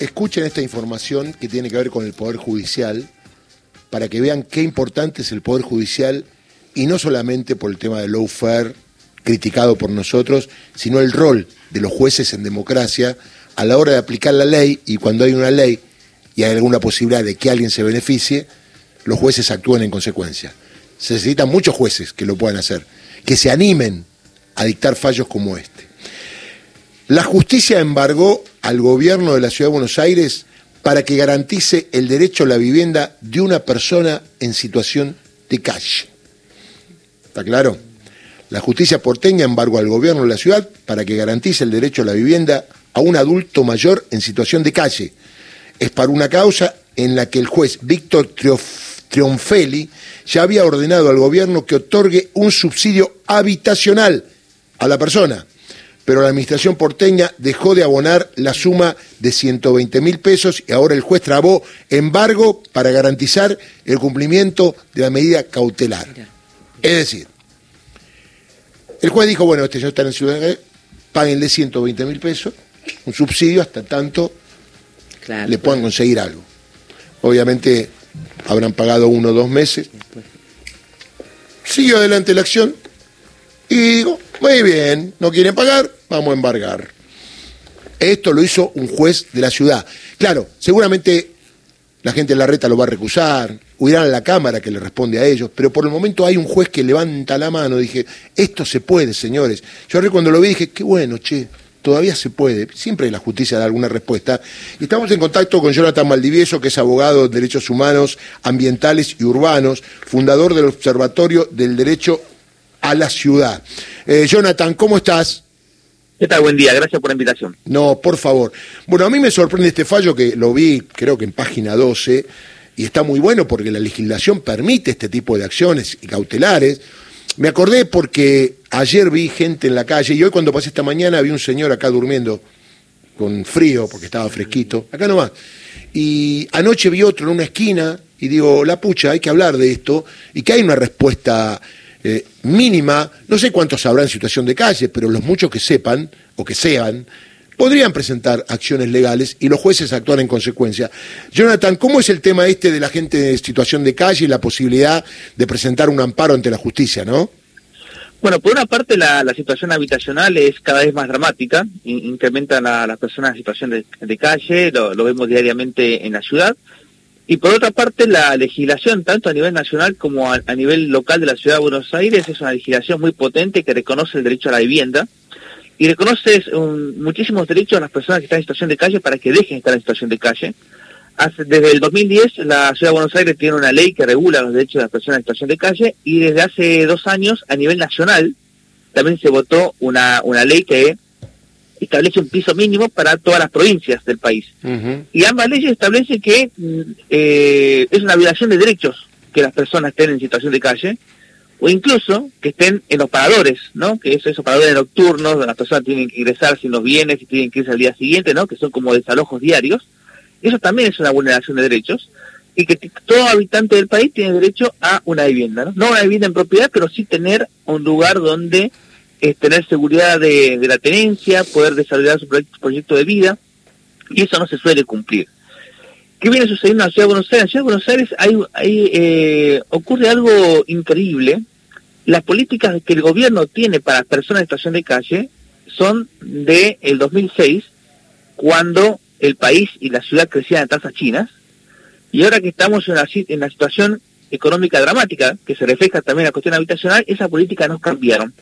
escuchen esta información que tiene que ver con el Poder Judicial, para que vean qué importante es el Poder Judicial, y no solamente por el tema del lawfare, criticado por nosotros, sino el rol de los jueces en democracia a la hora de aplicar la ley, y cuando hay una ley y hay alguna posibilidad de que alguien se beneficie, los jueces actúen en consecuencia. Se necesitan muchos jueces que lo puedan hacer, que se animen a dictar fallos como este. La justicia embargó al gobierno de la Ciudad de Buenos Aires para que garantice el derecho a la vivienda de una persona en situación de calle. ¿Está claro? La justicia porteña embargó al gobierno de la ciudad para que garantice el derecho a la vivienda a un adulto mayor en situación de calle. Es para una causa en la que el juez Víctor Trionfelli ya había ordenado al gobierno que otorgue un subsidio habitacional a la persona, pero la administración porteña dejó de abonar la suma de 120 mil pesos y ahora el juez trabó embargo para garantizar el cumplimiento de la medida cautelar. Es decir, el juez dijo, bueno, este señor está en Ciudad páguenle 120 mil pesos, un subsidio hasta tanto le puedan conseguir algo. Obviamente habrán pagado uno o dos meses. Siguió adelante la acción y digo, muy bien, no quieren pagar, vamos a embargar. Esto lo hizo un juez de la ciudad. Claro, seguramente la gente de la reta lo va a recusar, huirán a la Cámara que le responde a ellos, pero por el momento hay un juez que levanta la mano, dije, esto se puede, señores. Yo cuando lo vi dije, qué bueno, che, todavía se puede, siempre la justicia da alguna respuesta. Y estamos en contacto con Jonathan Maldivieso, que es abogado de derechos humanos, ambientales y urbanos, fundador del Observatorio del Derecho a la Ciudad. Eh, Jonathan, ¿cómo estás? ¿Qué tal? Buen día, gracias por la invitación. No, por favor. Bueno, a mí me sorprende este fallo que lo vi, creo que en página 12, y está muy bueno porque la legislación permite este tipo de acciones y cautelares. Me acordé porque ayer vi gente en la calle y hoy cuando pasé esta mañana vi un señor acá durmiendo con frío porque estaba fresquito, acá nomás. Y anoche vi otro en una esquina y digo, la pucha, hay que hablar de esto y que hay una respuesta eh, mínima, no sé cuántos habrá en situación de calle, pero los muchos que sepan o que sean, podrían presentar acciones legales y los jueces actúan en consecuencia. Jonathan, ¿cómo es el tema este de la gente en situación de calle y la posibilidad de presentar un amparo ante la justicia, no? Bueno, por una parte la, situación habitacional es cada vez más dramática, incrementan las personas en situación de, calle, lo, vemos diariamente en la ciudad, y por otra parte la legislación, tanto a nivel nacional como a, nivel local de la ciudad de Buenos Aires, es una legislación muy potente que reconoce el derecho a la vivienda, y reconoce muchísimos derechos a las personas que están en situación de calle para que dejen de estar en situación de calle. desde el 2010 la Ciudad de Buenos Aires tiene una ley que regula los derechos de las personas en situación de calle y desde hace dos años a nivel nacional también se votó una, una ley que establece un piso mínimo para todas las provincias del país. Y ambas leyes establecen que mm, eh, es una violación de derechos que las personas estén en situación de calle o incluso que estén en los paradores, ¿no? Que es esos paradores nocturnos donde las personas tienen que ingresar sin los bienes y tienen que irse al día siguiente, ¿no? Que son como desalojos diarios. Eso también es una vulneración de derechos y que todo habitante del país tiene derecho a una vivienda, ¿no? No una vivienda en propiedad, pero sí tener un lugar donde eh, tener seguridad de, la tenencia, poder desarrollar su proyecto, de vida, y eso no se suele cumplir. ¿Qué viene sucediendo en la Ciudad de Buenos Aires? En la Ciudad de Buenos Aires hay, eh, ocurre algo increíble, las políticas que el gobierno tiene para personas en situación de calle son de el 2006, cuando el país y la ciudad crecían a tasas chinas, y ahora que estamos en una situación económica dramática, que se refleja también en la cuestión habitacional, esas políticas no cambiaron.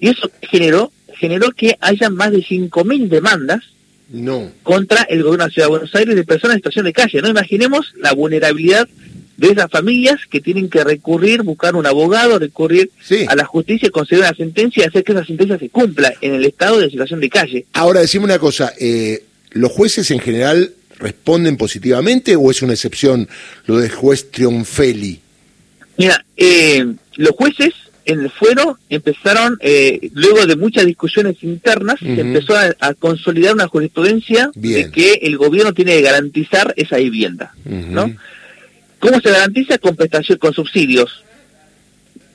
Y eso generó, generó que haya más de 5.000 demandas no. contra el gobierno de la Ciudad de Buenos Aires de personas en situación de calle. No imaginemos la vulnerabilidad de esas familias que tienen que recurrir, buscar un abogado, recurrir a la justicia, conseguir una sentencia y hacer que esa sentencia se cumpla en el estado de situación de calle. Ahora, decime una cosa, eh, ¿los jueces en general responden positivamente o es una excepción lo del juez Trionfelli? Mira, eh, los jueces en el fuero empezaron, eh, luego de muchas discusiones internas, se empezó a, consolidar una jurisprudencia de que el gobierno tiene que garantizar esa vivienda, ¿no? ¿Cómo se garantiza? Con prestación, con subsidios,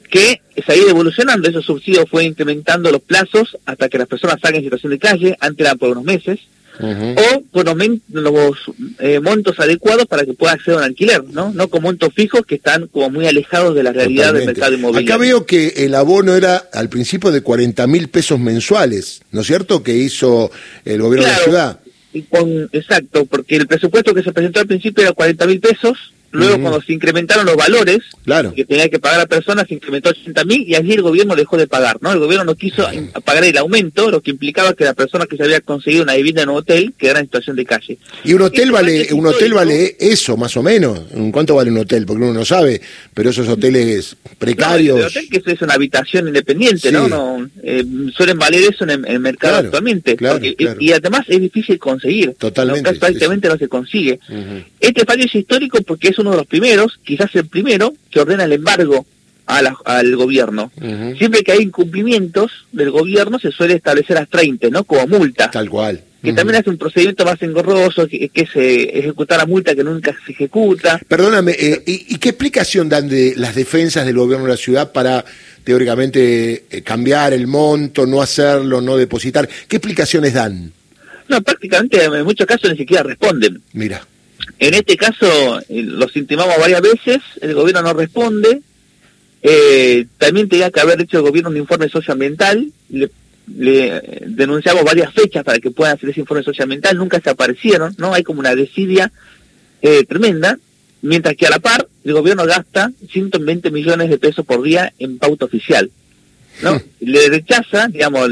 que se ha ido evolucionando, esos subsidios fue incrementando los plazos hasta que las personas salgan en situación de calle, antes eran por unos meses, o con los eh, montos adecuados para que pueda acceder a un alquiler, ¿no? No con montos fijos que están como muy alejados de la realidad del mercado inmobiliario. Acá veo que el abono era al principio de 40 mil pesos mensuales, ¿no es cierto? Que hizo el gobierno de la ciudad. Y con, exacto, porque el presupuesto que se presentó al principio era 40 mil pesos, Luego, cuando se incrementaron los valores que tenía que pagar la persona, se incrementó a 80 mil y allí el gobierno dejó de pagar. ¿no? El gobierno no quiso pagar el aumento, lo que implicaba que la persona que se había conseguido una vivienda en un hotel quedara en situación de calle. Y un hotel vale un hotel vale eso, más o menos. ¿Cuánto vale un hotel? Porque uno no sabe, pero esos hoteles precarios. el hotel que es una habitación independiente, ¿no? no eh, suelen valer eso en el, mercado actualmente. Y, además es difícil conseguir. Totalmente. prácticamente no se consigue. Este fallo es histórico porque es uno de los primeros, quizás el primero, que ordena el embargo al gobierno. Siempre que hay incumplimientos del gobierno se suele establecer a 30, ¿no? Como multa. Tal cual. Que también hace un procedimiento más engorroso, que, que se ejecuta la multa que nunca se ejecuta. Perdóname, eh, ¿y, qué explicación dan de las defensas del gobierno de la ciudad para teóricamente eh, cambiar el monto, no hacerlo, no depositar? ¿Qué explicaciones dan? No, prácticamente en muchos casos ni siquiera responden. Mira. En este caso eh, los intimamos varias veces, el gobierno no responde. Eh, también tenía que haber hecho el gobierno un informe socioambiental. Le, le denunciamos varias fechas para que puedan hacer ese informe socioambiental. Nunca se aparecieron, ¿no? Hay como una desidia eh, tremenda. Mientras que a la par, el gobierno gasta 120 millones de pesos por día en pauta oficial. ¿no? Le rechaza, digamos,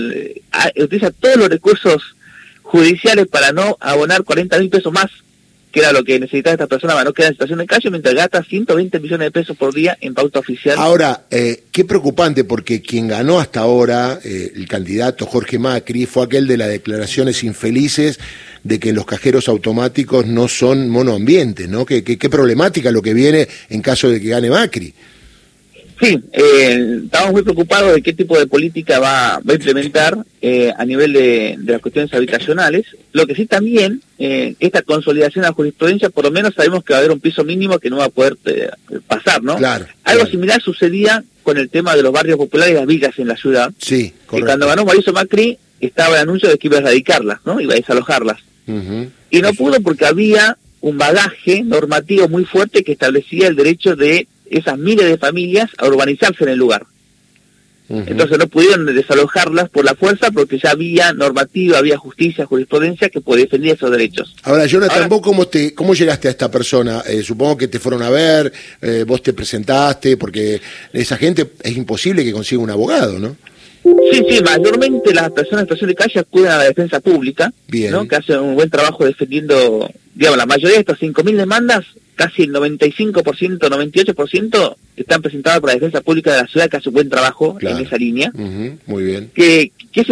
utiliza todos los recursos judiciales para no abonar 40 mil pesos más que era lo que necesitaba esta persona para no quedar en situación de calle, mientras gasta 120 millones de pesos por día en pauta oficial. Ahora, eh, qué preocupante, porque quien ganó hasta ahora, eh, el candidato Jorge Macri, fue aquel de las declaraciones infelices de que los cajeros automáticos no son monoambientes, ¿no? Qué, qué problemática lo que viene en caso de que gane Macri. Sí, eh, estamos muy preocupados de qué tipo de política va, a implementar eh, a nivel de, las cuestiones habitacionales. Lo que sí también, eh, esta consolidación de la jurisprudencia, por lo menos sabemos que va a haber un piso mínimo que no va a poder eh, pasar, ¿no? Claro. Algo similar sucedía con el tema de los barrios populares y las villas en la ciudad. Sí, correcto. Que cuando ganó Mauricio Macri estaba el anuncio de que iba a erradicarlas, ¿no? Iba a desalojarlas. Y no pudo porque había un bagaje normativo muy fuerte que establecía el derecho de esas miles de familias a urbanizarse en el lugar. Entonces no pudieron desalojarlas por la fuerza porque ya había normativa, había justicia, jurisprudencia que defendía esos derechos. Ahora, Jonathan, ¿vos cómo, te, cómo llegaste a esta persona? Eh, supongo que te fueron a ver, eh, vos te presentaste, porque esa gente es imposible que consiga un abogado, ¿no? Sí, sí, mayormente las personas en situación de calle acuden a la defensa pública, ¿no? que hacen un buen trabajo defendiendo, digamos, la mayoría de estas 5.000 demandas casi el 95%, 98% están presentadas por la Defensa Pública de la Ciudad, que hace un buen trabajo en esa línea. muy bien. Que, es,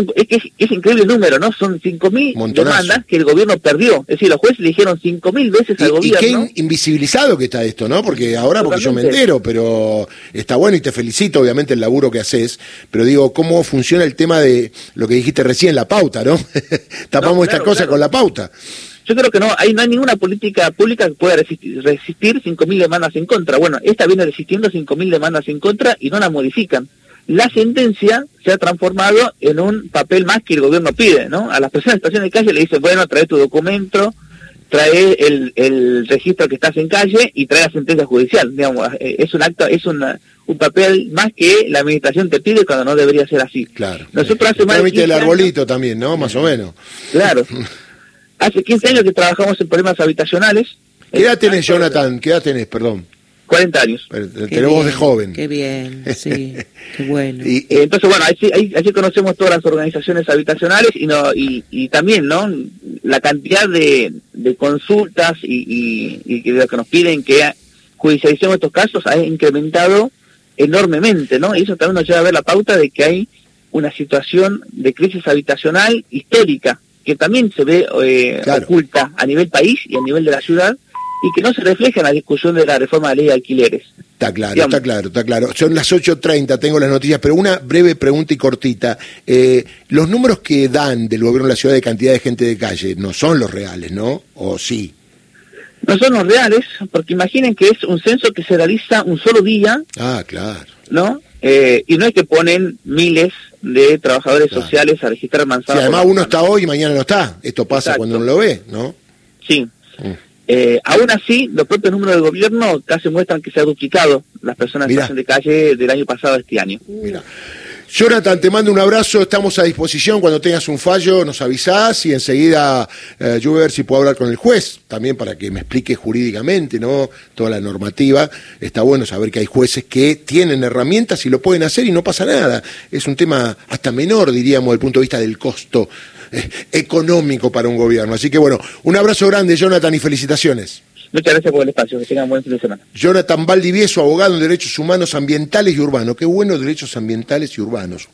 es, increíble el número, ¿no? Son 5.000 demandas que el gobierno perdió. Es decir, los jueces le dijeron 5.000 veces al gobierno. Y qué invisibilizado que está esto, ¿no? Porque ahora, porque yo me entero, pero está bueno y te felicito, obviamente, el laburo que haces. Pero digo, ¿cómo funciona el tema de lo que dijiste recién, la pauta, ¿no? Tapamos esta cosa con la pauta. Yo creo que no, hay, no hay ninguna política pública que pueda resistir, resistir 5.000 demandas en contra. Bueno, esta viene resistiendo 5.000 demandas en contra y no la modifican. La sentencia se ha transformado en un papel más que el gobierno pide, ¿no? A las personas en situación de calle le dicen, bueno, trae tu documento, trae el, el registro que estás en calle y trae la sentencia judicial. Digamos, eh, es un acto, es una, un papel más que la administración te pide cuando no debería ser así. Claro. Nosotros hace más el arbolito también, ¿no? Más o menos. Claro. Hace 15 años que trabajamos en problemas habitacionales. ¿Qué edad tenés, Jonathan? ¿Qué edad tenés, perdón? 40 años. Tenemos de joven. Qué bien, sí, qué bueno. Y, eh, entonces, bueno, ahí, conocemos todas las organizaciones habitacionales y, no, y, también, ¿no? La cantidad de, consultas y, y, que nos piden que judicialicemos estos casos ha incrementado enormemente, ¿no? Y eso también nos lleva a ver la pauta de que hay una situación de crisis habitacional histórica que también se ve eh, oculta a nivel país y a nivel de la ciudad y que no se refleja en la discusión de la reforma de la ley de alquileres. Está claro, está claro, está claro. Son las 8.30, tengo las noticias, pero una breve pregunta y cortita. Eh, los números que dan del gobierno de la ciudad de cantidad de gente de calle no son los reales, ¿no? ¿O sí? No son los reales, porque imaginen que es un censo que se realiza un solo día. Ah, claro. ¿No? Eh, y no es que ponen miles de trabajadores Claro. sociales a registrar manzanas. además por uno está hoy y mañana no está. Esto pasa Exacto. cuando uno lo ve, ¿no? Sí. Mm. Eh, aún así, los propios números del gobierno casi muestran que se ha duplicado las personas Mirá. en de calle del año pasado a este año. Mira. Jonathan, te mando un abrazo, estamos a disposición. Cuando tengas un fallo, nos avisás y enseguida eh, yo voy a ver si puedo hablar con el juez también para que me explique jurídicamente ¿no? toda la normativa. Está bueno saber que hay jueces que tienen herramientas y lo pueden hacer y no pasa nada. Es un tema hasta menor, diríamos, desde el punto de vista del costo eh, económico para un gobierno. Así que bueno, un abrazo grande, Jonathan, y felicitaciones. Muchas gracias por el espacio. Que tengan buen fin de semana. Jonathan Valdivieso, abogado en derechos humanos ambientales y urbanos. Qué bueno derechos ambientales y urbanos.